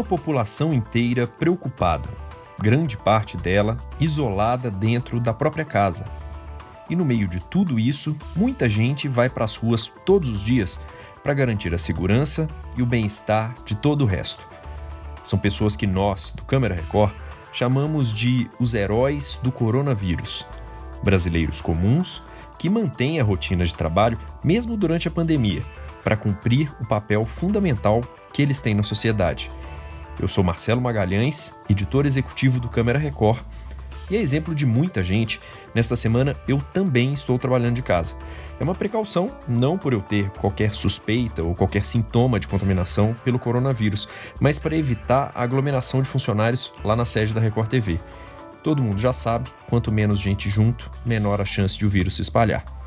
uma população inteira preocupada, grande parte dela isolada dentro da própria casa. E no meio de tudo isso, muita gente vai para as ruas todos os dias para garantir a segurança e o bem-estar de todo o resto. São pessoas que nós, do Câmara Record, chamamos de os heróis do coronavírus. Brasileiros comuns que mantêm a rotina de trabalho mesmo durante a pandemia, para cumprir o papel fundamental que eles têm na sociedade. Eu sou Marcelo Magalhães, editor executivo do Câmara Record, e é exemplo de muita gente, nesta semana eu também estou trabalhando de casa. É uma precaução, não por eu ter qualquer suspeita ou qualquer sintoma de contaminação pelo coronavírus, mas para evitar a aglomeração de funcionários lá na sede da Record TV. Todo mundo já sabe, quanto menos gente junto, menor a chance de o vírus se espalhar.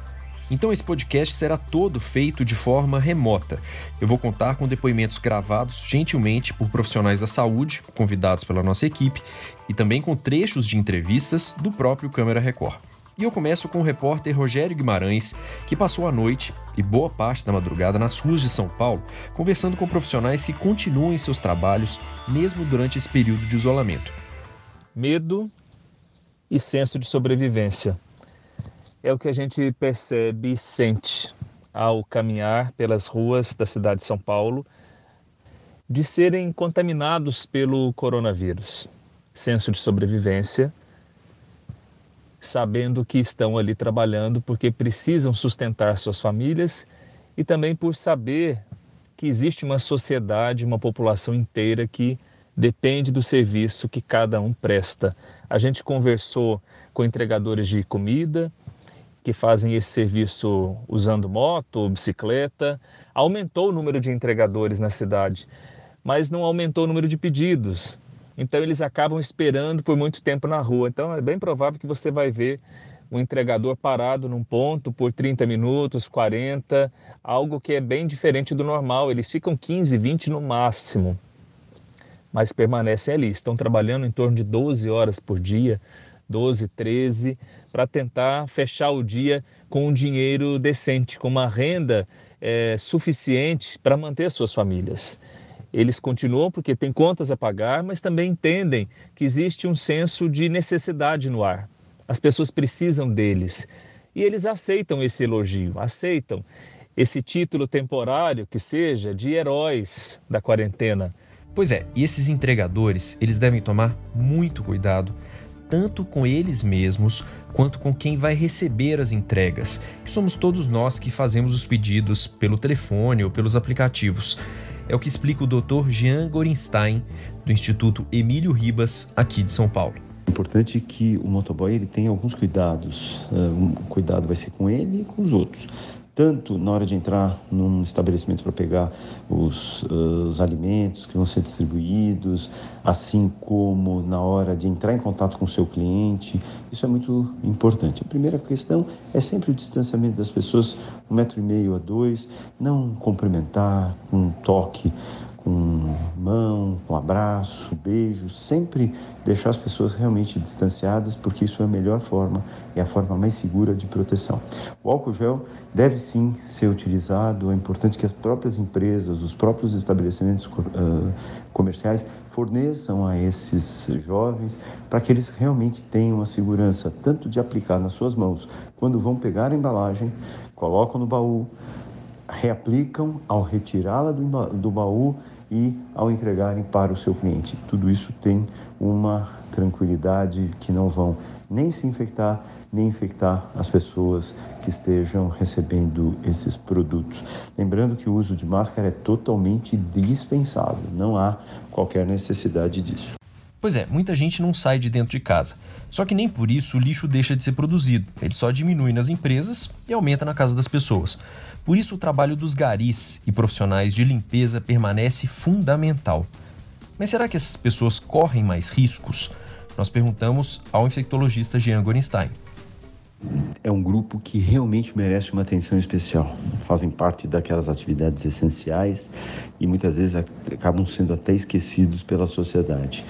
Então esse podcast será todo feito de forma remota. Eu vou contar com depoimentos gravados gentilmente por profissionais da saúde, convidados pela nossa equipe, e também com trechos de entrevistas do próprio Câmara Record. E eu começo com o repórter Rogério Guimarães, que passou a noite e boa parte da madrugada nas ruas de São Paulo, conversando com profissionais que continuam em seus trabalhos mesmo durante esse período de isolamento. Medo e senso de sobrevivência é o que a gente percebe e sente ao caminhar pelas ruas da cidade de São Paulo de serem contaminados pelo coronavírus. Senso de sobrevivência sabendo que estão ali trabalhando porque precisam sustentar suas famílias e também por saber que existe uma sociedade, uma população inteira que depende do serviço que cada um presta. A gente conversou com entregadores de comida que fazem esse serviço usando moto bicicleta. Aumentou o número de entregadores na cidade, mas não aumentou o número de pedidos. Então eles acabam esperando por muito tempo na rua. Então é bem provável que você vai ver um entregador parado num ponto por 30 minutos, 40, algo que é bem diferente do normal. Eles ficam 15, 20 no máximo, mas permanecem ali. Estão trabalhando em torno de 12 horas por dia, 12, 13, para tentar fechar o dia com um dinheiro decente, com uma renda é, suficiente para manter suas famílias. Eles continuam porque têm contas a pagar, mas também entendem que existe um senso de necessidade no ar. As pessoas precisam deles. E eles aceitam esse elogio, aceitam esse título temporário que seja de heróis da quarentena. Pois é, e esses entregadores, eles devem tomar muito cuidado, tanto com eles mesmos quanto com quem vai receber as entregas, que somos todos nós que fazemos os pedidos pelo telefone ou pelos aplicativos. É o que explica o Dr. Jean Gorenstein, do Instituto Emílio Ribas, aqui de São Paulo. É importante que o motoboy ele tenha alguns cuidados. Um cuidado vai ser com ele e com os outros tanto na hora de entrar num estabelecimento para pegar os, uh, os, alimentos que vão ser distribuídos, assim como na hora de entrar em contato com o seu cliente. Isso é muito importante. A primeira questão é sempre o distanciamento das pessoas, um metro e meio a dois, não cumprimentar com um toque com mão, com abraço, beijo, sempre deixar as pessoas realmente distanciadas, porque isso é a melhor forma, é a forma mais segura de proteção. O álcool gel deve sim ser utilizado, é importante que as próprias empresas, os próprios estabelecimentos comerciais forneçam a esses jovens para que eles realmente tenham a segurança tanto de aplicar nas suas mãos quando vão pegar a embalagem, colocam no baú, reaplicam ao retirá-la do, do baú e ao entregarem para o seu cliente. Tudo isso tem uma tranquilidade que não vão nem se infectar, nem infectar as pessoas que estejam recebendo esses produtos. Lembrando que o uso de máscara é totalmente dispensável, não há qualquer necessidade disso. Pois é, muita gente não sai de dentro de casa. Só que nem por isso o lixo deixa de ser produzido. Ele só diminui nas empresas e aumenta na casa das pessoas. Por isso, o trabalho dos garis e profissionais de limpeza permanece fundamental. Mas será que essas pessoas correm mais riscos? Nós perguntamos ao infectologista Jean Gorenstein. É um grupo que realmente merece uma atenção especial. Fazem parte daquelas atividades essenciais e muitas vezes acabam sendo até esquecidos pela sociedade.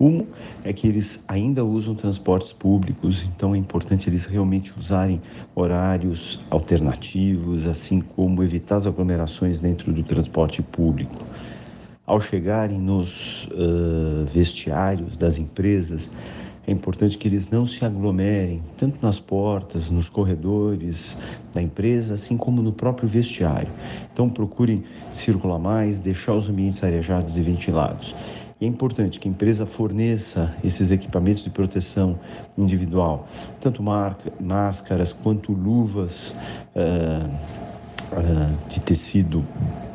Um é que eles ainda usam transportes públicos, então é importante eles realmente usarem horários alternativos, assim como evitar as aglomerações dentro do transporte público. ao chegarem nos uh, vestiários das empresas, é importante que eles não se aglomerem, tanto nas portas, nos corredores da empresa, assim como no próprio vestiário. Então, procurem circular mais, deixar os ambientes arejados e ventilados. E é importante que a empresa forneça esses equipamentos de proteção individual, tanto máscaras quanto luvas uh, uh, de tecido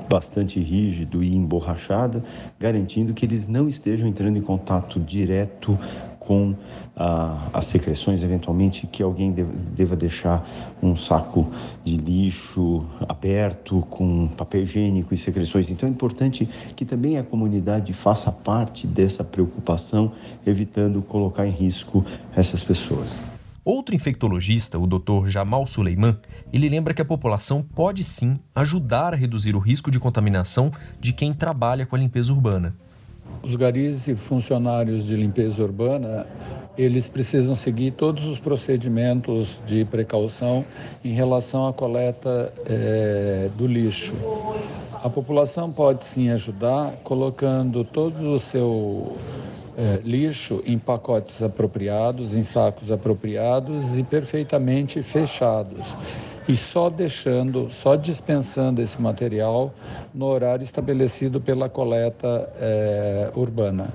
bastante rígido e emborrachada, garantindo que eles não estejam entrando em contato direto com ah, as secreções, eventualmente que alguém deva deixar um saco de lixo aberto com papel higiênico e secreções. Então é importante que também a comunidade faça parte dessa preocupação, evitando colocar em risco essas pessoas. Outro infectologista, o Dr. Jamal Suleiman, ele lembra que a população pode sim ajudar a reduzir o risco de contaminação de quem trabalha com a limpeza urbana. Os garis e funcionários de limpeza urbana, eles precisam seguir todos os procedimentos de precaução em relação à coleta é, do lixo. A população pode sim ajudar colocando todo o seu é, lixo em pacotes apropriados, em sacos apropriados e perfeitamente fechados. E só deixando, só dispensando esse material no horário estabelecido pela coleta é, urbana.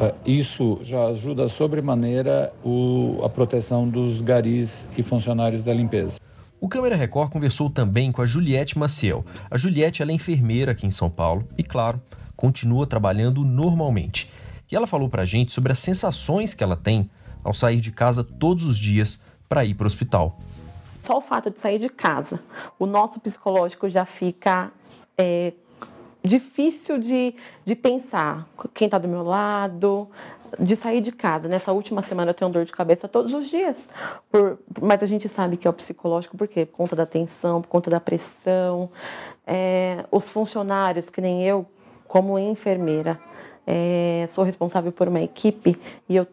É, isso já ajuda sobremaneira o, a proteção dos garis e funcionários da limpeza. O Câmera Record conversou também com a Juliette Maciel. A Juliette é enfermeira aqui em São Paulo e, claro, continua trabalhando normalmente. E ela falou pra gente sobre as sensações que ela tem ao sair de casa todos os dias para ir para o hospital. Só o fato de sair de casa, o nosso psicológico já fica é, difícil de, de pensar. Quem está do meu lado, de sair de casa. Nessa última semana eu tenho dor de cabeça todos os dias. Por, mas a gente sabe que é o psicológico, por quê? Por conta da tensão, por conta da pressão. É, os funcionários, que nem eu, como enfermeira, é, sou responsável por uma equipe e eu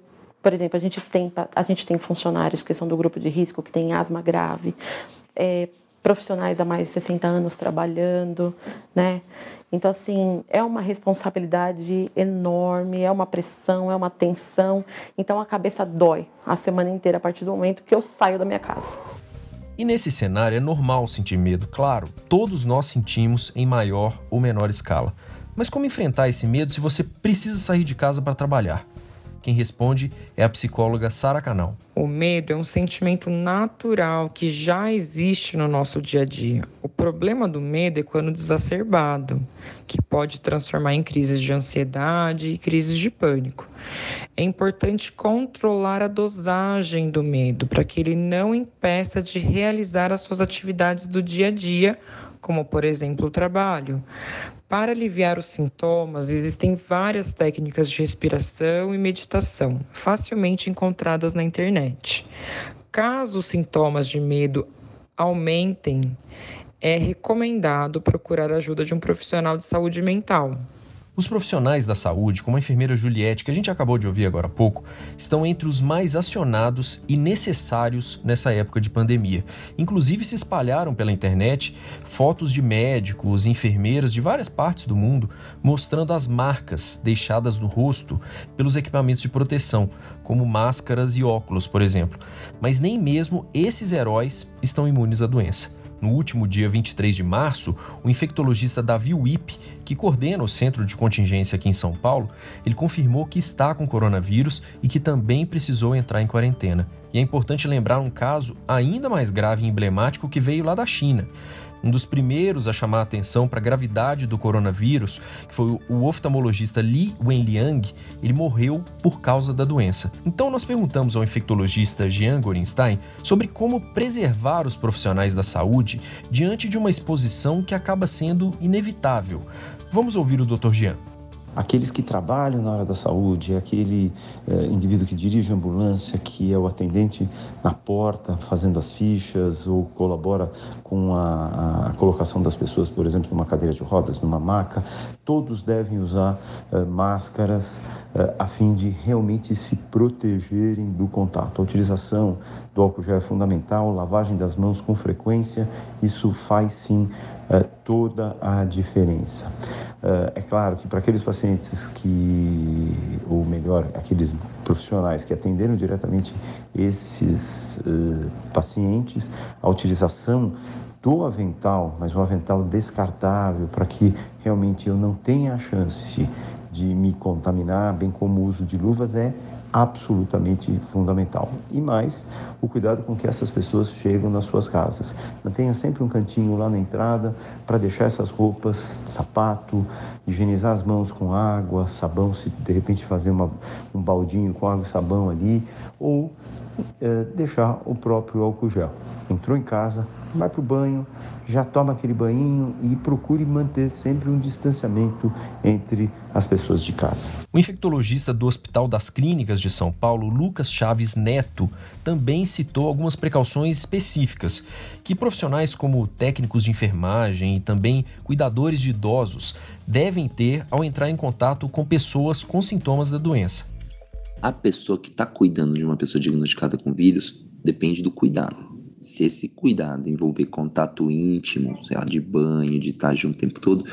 por exemplo, a gente tem, a gente tem funcionários que são do grupo de risco, que têm asma grave, é, profissionais há mais de 60 anos trabalhando, né? Então, assim, é uma responsabilidade enorme, é uma pressão, é uma tensão. Então, a cabeça dói a semana inteira a partir do momento que eu saio da minha casa. E nesse cenário é normal sentir medo, claro, todos nós sentimos em maior ou menor escala. Mas como enfrentar esse medo se você precisa sair de casa para trabalhar? Quem responde é a psicóloga Sara Canal. O medo é um sentimento natural que já existe no nosso dia a dia. O problema do medo é quando desacerbado, que pode transformar em crises de ansiedade e crises de pânico. É importante controlar a dosagem do medo para que ele não impeça de realizar as suas atividades do dia a dia como por exemplo o trabalho. Para aliviar os sintomas, existem várias técnicas de respiração e meditação, facilmente encontradas na internet. Caso os sintomas de medo aumentem, é recomendado procurar a ajuda de um profissional de saúde mental. Os profissionais da saúde, como a enfermeira Juliette, que a gente acabou de ouvir agora há pouco, estão entre os mais acionados e necessários nessa época de pandemia. Inclusive, se espalharam pela internet fotos de médicos enfermeiras de várias partes do mundo mostrando as marcas deixadas no rosto pelos equipamentos de proteção, como máscaras e óculos, por exemplo. Mas nem mesmo esses heróis estão imunes à doença. No último dia 23 de março, o infectologista Davi Wip, que coordena o centro de contingência aqui em São Paulo, ele confirmou que está com coronavírus e que também precisou entrar em quarentena. E é importante lembrar um caso ainda mais grave e emblemático que veio lá da China um dos primeiros a chamar a atenção para a gravidade do coronavírus, que foi o oftalmologista Li Wenliang, ele morreu por causa da doença. Então nós perguntamos ao infectologista Jean Gorenstein sobre como preservar os profissionais da saúde diante de uma exposição que acaba sendo inevitável. Vamos ouvir o Dr. Jean aqueles que trabalham na área da saúde, aquele eh, indivíduo que dirige a ambulância, que é o atendente na porta fazendo as fichas ou colabora com a, a colocação das pessoas, por exemplo, numa cadeira de rodas, numa maca, todos devem usar eh, máscaras eh, a fim de realmente se protegerem do contato. A utilização do álcool gel é fundamental, lavagem das mãos com frequência, isso faz sim toda a diferença. é claro que para aqueles pacientes que, ou melhor, aqueles profissionais que atenderam diretamente esses uh, pacientes, a utilização do avental, mas um avental descartável para que realmente eu não tenha a chance de me contaminar, bem como o uso de luvas, é absolutamente fundamental. E mais, o cuidado com que essas pessoas chegam nas suas casas. Mantenha sempre um cantinho lá na entrada para deixar essas roupas, sapato, higienizar as mãos com água, sabão, se de repente fazer uma, um baldinho com água e sabão ali, ou é, deixar o próprio álcool gel. Entrou em casa, vai para o banho, já toma aquele banho e procure manter sempre um distanciamento entre as pessoas de casa. O infectologista do Hospital das Clínicas de São Paulo, Lucas Chaves Neto, também citou algumas precauções específicas que profissionais como técnicos de enfermagem e também cuidadores de idosos devem ter ao entrar em contato com pessoas com sintomas da doença. A pessoa que está cuidando de uma pessoa diagnosticada com vírus depende do cuidado se esse cuidado envolver contato íntimo, sei lá, de banho, de estar junto o tempo todo,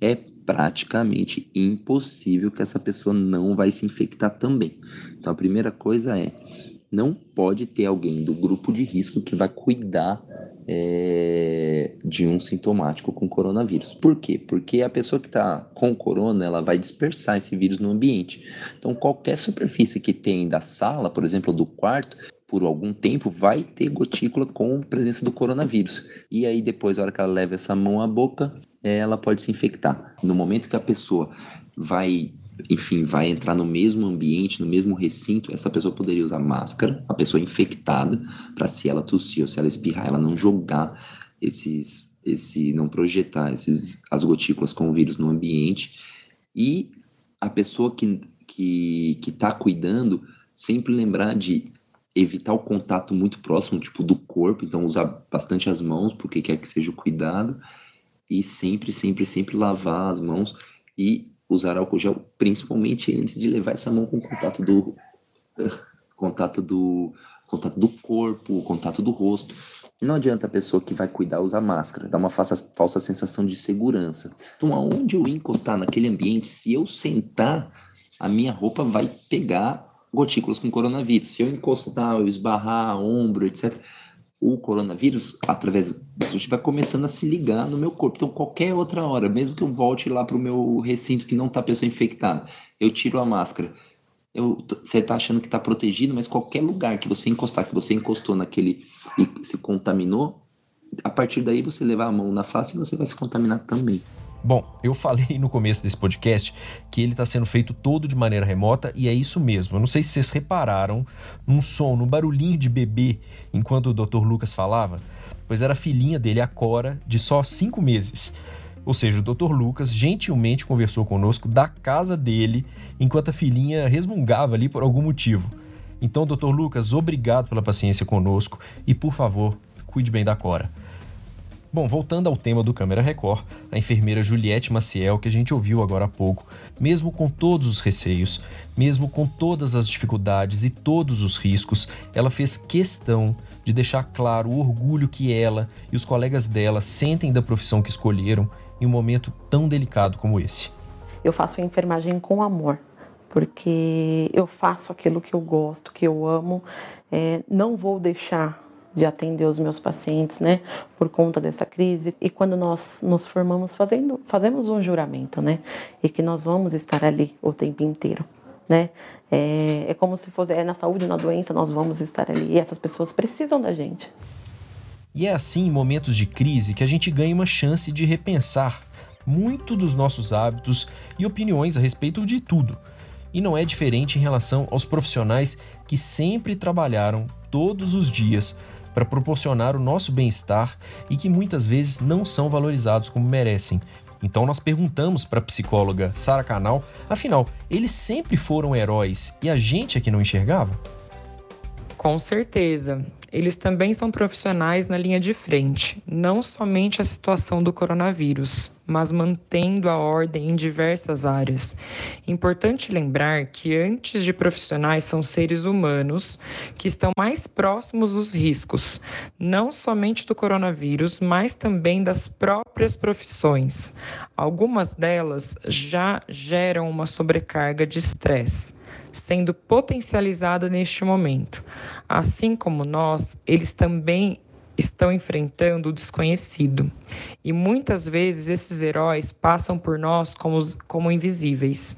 é praticamente impossível que essa pessoa não vai se infectar também. Então a primeira coisa é, não pode ter alguém do grupo de risco que vai cuidar é, de um sintomático com coronavírus. Por quê? Porque a pessoa que está com corona, ela vai dispersar esse vírus no ambiente. Então qualquer superfície que tem da sala, por exemplo, do quarto, por algum tempo, vai ter gotícula com presença do coronavírus. E aí, depois, a hora que ela leva essa mão à boca, ela pode se infectar. No momento que a pessoa vai, enfim, vai entrar no mesmo ambiente, no mesmo recinto, essa pessoa poderia usar máscara, a pessoa infectada, para se ela tossir ou se ela espirrar, ela não jogar esses, esse, não projetar esses, as gotículas com o vírus no ambiente. E a pessoa que que está cuidando sempre lembrar de evitar o contato muito próximo, tipo, do corpo, então usar bastante as mãos, porque quer que seja o cuidado, e sempre, sempre, sempre lavar as mãos e usar álcool gel, principalmente antes de levar essa mão com contato do contato do contato do corpo, contato do rosto. Não adianta a pessoa que vai cuidar usar máscara, dá uma falsa, falsa sensação de segurança. Então, aonde eu encostar naquele ambiente, se eu sentar, a minha roupa vai pegar gotículas com coronavírus. Se eu encostar, eu esbarrar, ombro, etc., o coronavírus, através disso, vai começando a se ligar no meu corpo. Então, qualquer outra hora, mesmo que eu volte lá para o meu recinto que não está pessoa infectada, eu tiro a máscara. Você está achando que está protegido, mas qualquer lugar que você encostar, que você encostou naquele e se contaminou, a partir daí você levar a mão na face e você vai se contaminar também. Bom, eu falei no começo desse podcast que ele está sendo feito todo de maneira remota e é isso mesmo. Eu não sei se vocês repararam num som, no barulhinho de bebê enquanto o Dr. Lucas falava, pois era a filhinha dele, a Cora, de só cinco meses. Ou seja, o Dr. Lucas gentilmente conversou conosco da casa dele enquanto a filhinha resmungava ali por algum motivo. Então, Dr. Lucas, obrigado pela paciência conosco e, por favor, cuide bem da Cora. Bom, voltando ao tema do Câmera Record, a enfermeira Juliette Maciel, que a gente ouviu agora há pouco, mesmo com todos os receios, mesmo com todas as dificuldades e todos os riscos, ela fez questão de deixar claro o orgulho que ela e os colegas dela sentem da profissão que escolheram em um momento tão delicado como esse. Eu faço enfermagem com amor, porque eu faço aquilo que eu gosto, que eu amo, é, não vou deixar de atender os meus pacientes, né, por conta dessa crise. E quando nós nos formamos fazendo, fazemos um juramento, né, e que nós vamos estar ali o tempo inteiro, né. É, é como se fosse é na saúde, na doença, nós vamos estar ali. E essas pessoas precisam da gente. E é assim, em momentos de crise, que a gente ganha uma chance de repensar muito dos nossos hábitos e opiniões a respeito de tudo. E não é diferente em relação aos profissionais que sempre trabalharam todos os dias para proporcionar o nosso bem-estar e que muitas vezes não são valorizados como merecem. Então nós perguntamos para a psicóloga Sara Canal, afinal, eles sempre foram heróis e a gente é que não enxergava? Com certeza. Eles também são profissionais na linha de frente, não somente a situação do coronavírus, mas mantendo a ordem em diversas áreas. Importante lembrar que antes de profissionais são seres humanos que estão mais próximos dos riscos, não somente do coronavírus, mas também das próprias profissões. Algumas delas já geram uma sobrecarga de estresse sendo potencializada neste momento. Assim como nós, eles também estão enfrentando o desconhecido. E muitas vezes esses heróis passam por nós como, como invisíveis.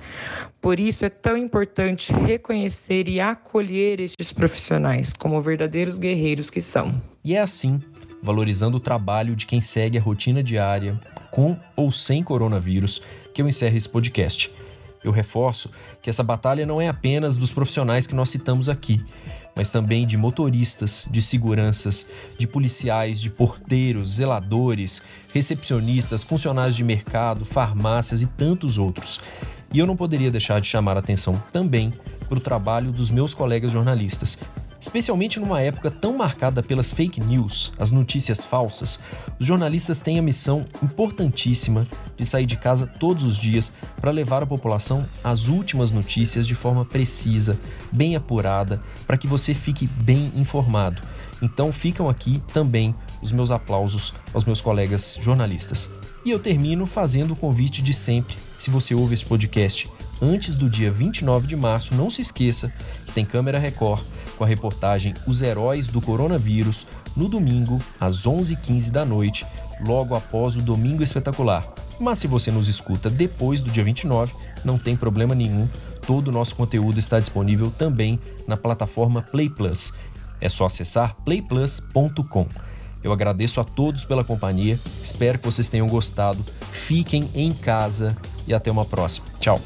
Por isso é tão importante reconhecer e acolher estes profissionais como verdadeiros guerreiros que são. E é assim, valorizando o trabalho de quem segue a rotina diária, com ou sem coronavírus, que eu encerro esse podcast. Eu reforço que essa batalha não é apenas dos profissionais que nós citamos aqui, mas também de motoristas, de seguranças, de policiais, de porteiros, zeladores, recepcionistas, funcionários de mercado, farmácias e tantos outros. E eu não poderia deixar de chamar a atenção também para o trabalho dos meus colegas jornalistas, Especialmente numa época tão marcada pelas fake news, as notícias falsas, os jornalistas têm a missão importantíssima de sair de casa todos os dias para levar à população as últimas notícias de forma precisa, bem apurada, para que você fique bem informado. Então ficam aqui também os meus aplausos aos meus colegas jornalistas. E eu termino fazendo o convite de sempre. Se você ouve esse podcast antes do dia 29 de março, não se esqueça que tem câmera Record com a reportagem Os Heróis do Coronavírus no domingo, às 11h15 da noite, logo após o Domingo Espetacular. Mas se você nos escuta depois do dia 29, não tem problema nenhum, todo o nosso conteúdo está disponível também na plataforma Play Plus. É só acessar playplus.com. Eu agradeço a todos pela companhia, espero que vocês tenham gostado. Fiquem em casa e até uma próxima. Tchau!